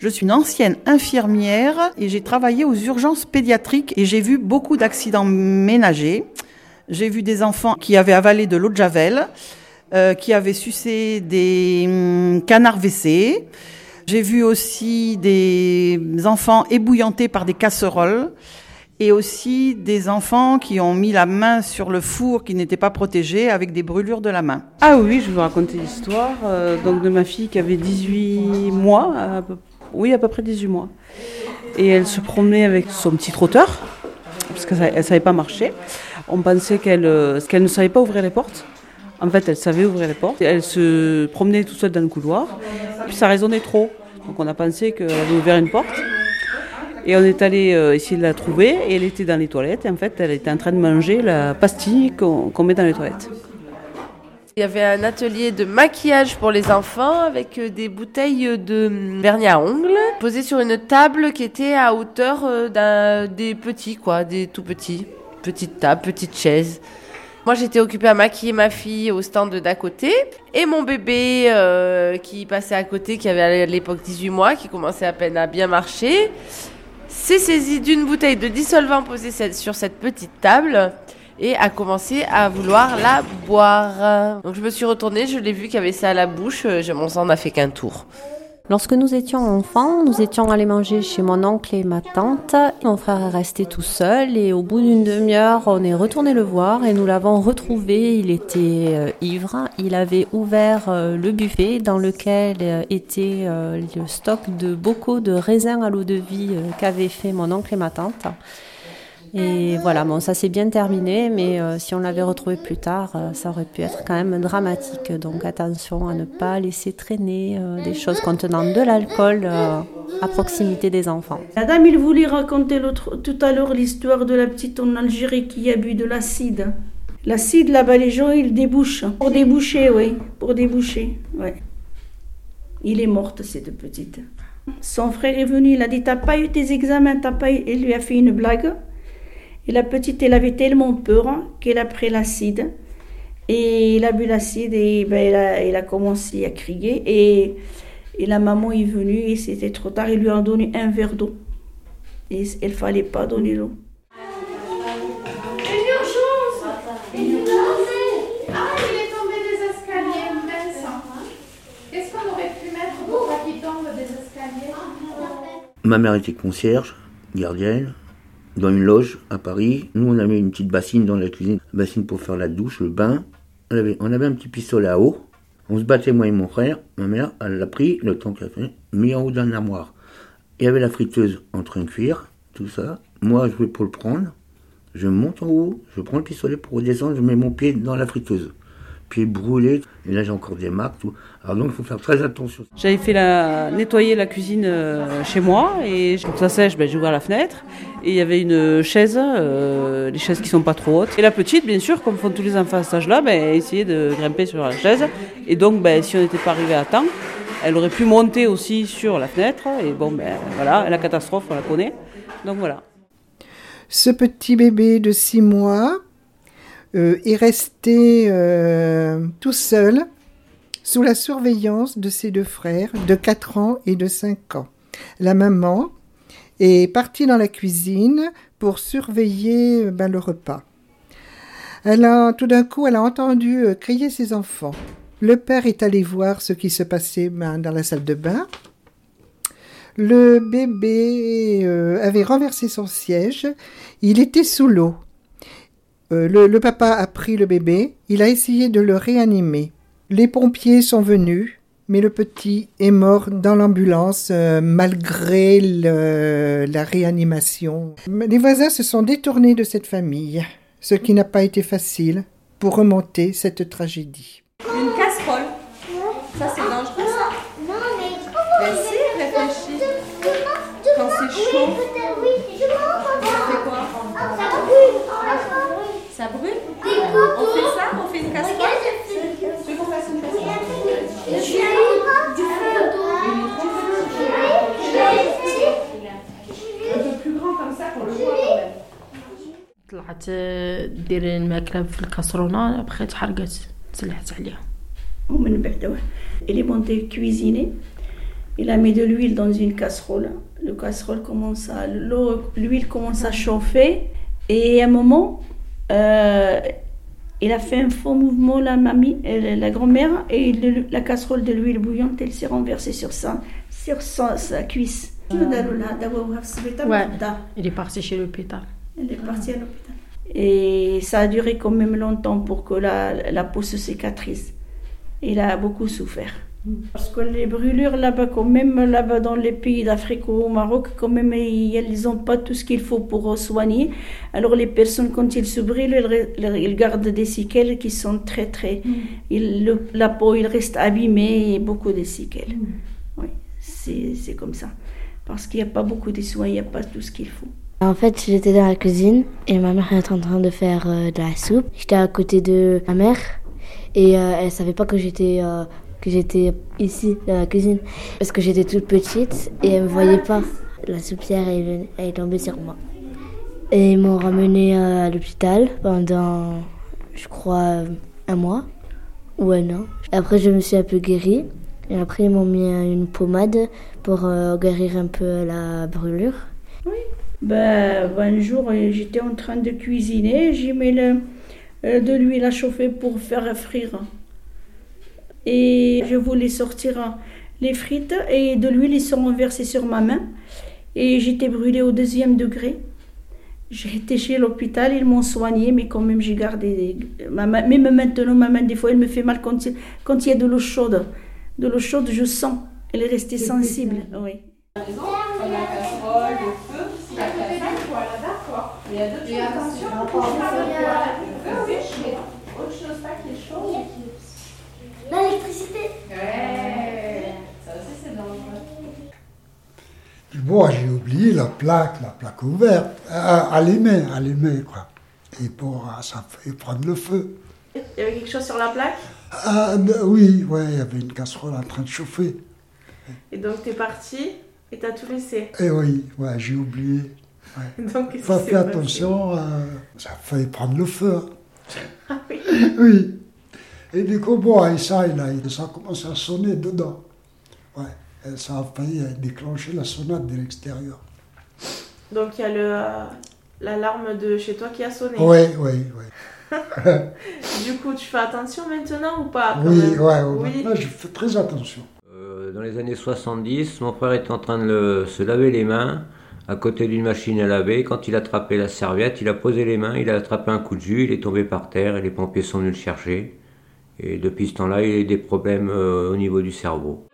Je suis une ancienne infirmière et j'ai travaillé aux urgences pédiatriques et j'ai vu beaucoup d'accidents ménagers. J'ai vu des enfants qui avaient avalé de l'eau de javel, euh, qui avaient sucé des hum, canards WC. J'ai vu aussi des enfants ébouillantés par des casseroles et aussi des enfants qui ont mis la main sur le four qui n'était pas protégé avec des brûlures de la main. Ah oui, je vais vous raconter l'histoire euh, donc de ma fille qui avait 18 mois, à peu, oui à peu près 18 mois. Et elle se promenait avec son petit trotteur, parce qu'elle ne savait pas marcher. On pensait qu'elle euh, qu'elle ne savait pas ouvrir les portes. En fait, elle savait ouvrir les portes. Elle se promenait toute seule dans le couloir. Puis ça résonnait trop. Donc on a pensé qu'elle avait ouvert une porte. Et on est allé euh, essayer de la trouver et elle était dans les toilettes. Et en fait, elle était en train de manger la pastille qu'on met dans les toilettes. Il y avait un atelier de maquillage pour les enfants avec euh, des bouteilles de vernis à ongles posées sur une table qui était à hauteur euh, des petits quoi, des tout petits, petite table, petite chaise. Moi, j'étais occupée à maquiller ma fille au stand d'à côté et mon bébé euh, qui passait à côté, qui avait à l'époque 18 mois, qui commençait à peine à bien marcher, s'est saisi d'une bouteille de dissolvant posée sur cette petite table et a commencé à vouloir la boire. Donc je me suis retournée, je l'ai vu qu'il avait ça à la bouche, je, mon sang n'a fait qu'un tour. Lorsque nous étions enfants, nous étions allés manger chez mon oncle et ma tante. Mon frère est resté tout seul et au bout d'une demi-heure, on est retourné le voir et nous l'avons retrouvé. Il était euh, ivre. Il avait ouvert euh, le buffet dans lequel euh, était le stock de bocaux de raisins à l'eau de vie qu'avaient fait mon oncle et ma tante. Et voilà, bon, ça s'est bien terminé, mais euh, si on l'avait retrouvé plus tard, euh, ça aurait pu être quand même dramatique. Donc attention à ne pas laisser traîner euh, des choses contenant de l'alcool à proximité des enfants. La dame, il voulait raconter tout à l'heure l'histoire de la petite en Algérie qui a bu de l'acide. L'acide, là-bas, les gens, ils débouchent. Pour déboucher, oui, pour déboucher, ouais. Il est morte, cette petite. Son frère est venu, il a dit, t'as pas eu tes examens, t'as pas eu... Il lui a fait une blague. Et la petite, elle avait tellement peur qu'elle a pris l'acide. Et il a bu l'acide et ben, elle, a, a, commencé à crier. Et, et, la maman est venue et c'était trop tard. Il lui a donné un verre d'eau. Et il ne fallait pas donner l'eau. Ma mère était concierge, gardienne dans une loge à Paris. Nous, on avait une petite bassine dans la cuisine, bassine pour faire la douche, le bain. On avait, on avait un petit pistolet à eau. On se battait, moi et mon frère. Ma mère, elle l'a pris, le temps qu'elle a fait, mis en haut d'un armoire. Il y avait la friteuse en train de cuire, tout ça. Moi, je vais pour le prendre. Je monte en haut, je prends le pistolet pour redescendre, je mets mon pied dans la friteuse pied brûlé. Et là, j'ai encore des marques. Tout. Alors donc, il faut faire très attention. J'avais fait la, nettoyer la cuisine euh, chez moi et pour que ça sèche, ben, j'ai ouvert la fenêtre et il y avait une chaise, euh, les chaises qui sont pas trop hautes. Et la petite, bien sûr, comme font tous les enfants à cet âge-là, ben, essayait de grimper sur la chaise. Et donc, ben, si on n'était pas arrivé à temps, elle aurait pu monter aussi sur la fenêtre. Et bon, ben voilà, la catastrophe, on la connaît. Donc voilà. Ce petit bébé de 6 mois est resté euh, tout seul sous la surveillance de ses deux frères de 4 ans et de 5 ans. La maman est partie dans la cuisine pour surveiller euh, ben, le repas. Elle a, tout d'un coup, elle a entendu crier ses enfants. Le père est allé voir ce qui se passait ben, dans la salle de bain. Le bébé avait renversé son siège. Il était sous l'eau. Euh, le, papa a pris le bébé, il a essayé de le réanimer. Les pompiers sont venus, mais le petit est mort dans l'ambulance euh, malgré la réanimation. Les voisins se sont détournés de cette famille, ce qui n'a pas été facile pour remonter cette tragédie. Une casserole Ça c'est dangereux ça Non mais... Ben si, réfléchis. Quand c'est chaud... دير الماكله في الكاسرونه بقيت حرقت تسلحت عليها ومن بعد اللي مونتي كويزيني Il a mis de l'huile dans une casserole. Le casserole commence à, l'eau- l'huile commence à chauffer. Et à un moment, euh, il a fait un faux mouvement, la mamie, euh, la grand-mère, et le- la casserole de l'huile bouillante, elle s'est renversée sur sa, sur sa, sa cuisse. Ouais. Il est parti chez l'hôpital. Elle est partie à l'hôpital. Et ça a duré quand même longtemps pour que la, la peau se cicatrise. Il a beaucoup souffert. Parce que les brûlures là-bas, quand même là-bas dans les pays d'Afrique ou au Maroc, quand même ils n'ont pas tout ce qu'il faut pour soigner. Alors les personnes, quand ils se brûlent, ils, gardent des séquelles qui sont très très... le- la peau, il reste abîmée et beaucoup de séquelles. Oui, c'est c'est comme ça. Parce qu'il n'y a pas beaucoup de soins, il n'y a pas tout ce qu'il faut. En fait, j'étais dans la cuisine et ma mère était en train de faire euh, de la soupe. J'étais à côté de ma mère et euh, elle savait pas que j'étais euh, que j'étais ici dans la cuisine parce que j'étais toute petite et elle me voyait pas. La soupière est tombée sur moi et ils m'ont ramenée euh, à l'hôpital pendant, je crois, un mois ou un an. Après, je me suis un peu guérie et après ils m'ont mis une pommade pour guérir un peu la brûlure. Ben, un jour, euh, j'étais en train de cuisiner, j'ai mis le- euh, de l'huile à chauffer pour faire frire. Et je voulais sortir les frites et de l'huile, ils sont renversés sur ma main. Et j'étais brûlée au deuxième degré. J'ai été chez l'hôpital, ils m'ont soignée, mais quand même j'ai gardé. Ma main, même maintenant, ma main, des fois, elle me fait mal quand il, quand il y a de l'eau chaude. De l'eau chaude, je sens. Elle est restée sensible. Oui. Exemple, comme la casserole, le feu, s'il y a quelqu'un, voilà, d'accord. Mais il y a d'autres choses. Attention, on ne pas le feu, oui, mais autre chose pas qui est chaud. L'électricité Ouais, ça aussi c'est dangereux. Puis bon, j'ai oublié la plaque, la plaque ouverte, euh, allumée, allumée, quoi. Et bon, ah, ça fait prendre le feu. Il y avait quelque chose sur la plaque? Ah, ben oui, ouais, il y avait une casserole en train de chauffer. et donc t'es parti? Et t'as tout laissé. Et oui, ouais, j'ai oublié. Donc qu'est-ce Pas s'est fait attention, euh, ça a failli prendre le feu. hein. Ah oui. Oui. Et du coup, bon, ça, il a, ça a commencé à sonner dedans. Ouais, et ça a failli déclencher la sonate de l'extérieur. Donc il y a le euh, l'alarme de chez toi qui a sonné. Oui, oui, oui. Du coup, tu fais attention maintenant ou pas quand Oui, même? ouais, Oui. maintenant, je fais très attention. Euh, Dans les années 70, mon frère était en train de se laver les mains à côté d'une machine à laver. Quand il a attrapé la serviette, il a posé les mains, il a attrapé un coup de jus, il est tombé par terre et les pompiers sont venus le chercher. Et depuis ce temps-là, il a eu des problèmes euh, au niveau du cerveau.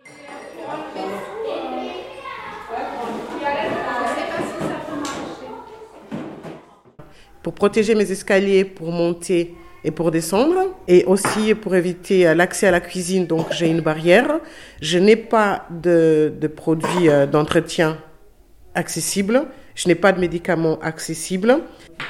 pour protéger mes escaliers pour monter et pour descendre, et aussi pour éviter euh, l'accès à la cuisine, donc j'ai une barrière. Je n'ai pas de, produits euh, d'entretien accessibles, je n'ai pas de médicaments accessibles.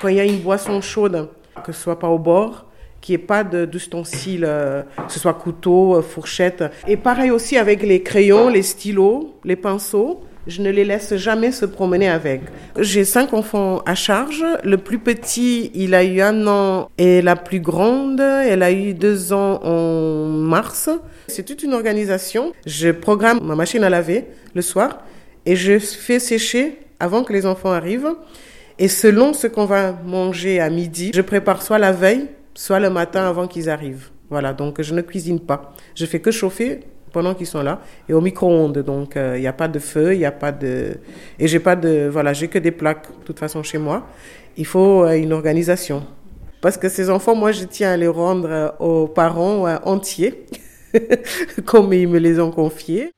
Quand il y a une boisson chaude, que ce soit pas au bord, qu'il n'y ait pas d'ustensiles, euh, que ce soit couteau, fourchette. Et pareil aussi avec les crayons, les stylos, les pinceaux. Je ne les laisse jamais se promener avec. J'ai cinq enfants à charge. Le plus petit, il a eu un an et la plus grande, elle a eu deux ans en mars. C'est toute une organisation. Je programme ma machine à laver le soir et je fais sécher avant que les enfants arrivent. Et selon ce qu'on va manger à midi, je prépare soit la veille, soit le matin avant qu'ils arrivent. Voilà, donc je ne cuisine pas. Je fais que chauffer pendant qu'ils sont là et au micro-ondes. Donc euh, il n'y a pas de feu, il n'y a pas de et j'ai pas de voilà, j'ai que des plaques de toute façon chez moi. Il faut euh, une organisation. Parce que ces enfants, moi, je tiens à les rendre euh, aux parents euh, entiers, comme ils me les ont confiés.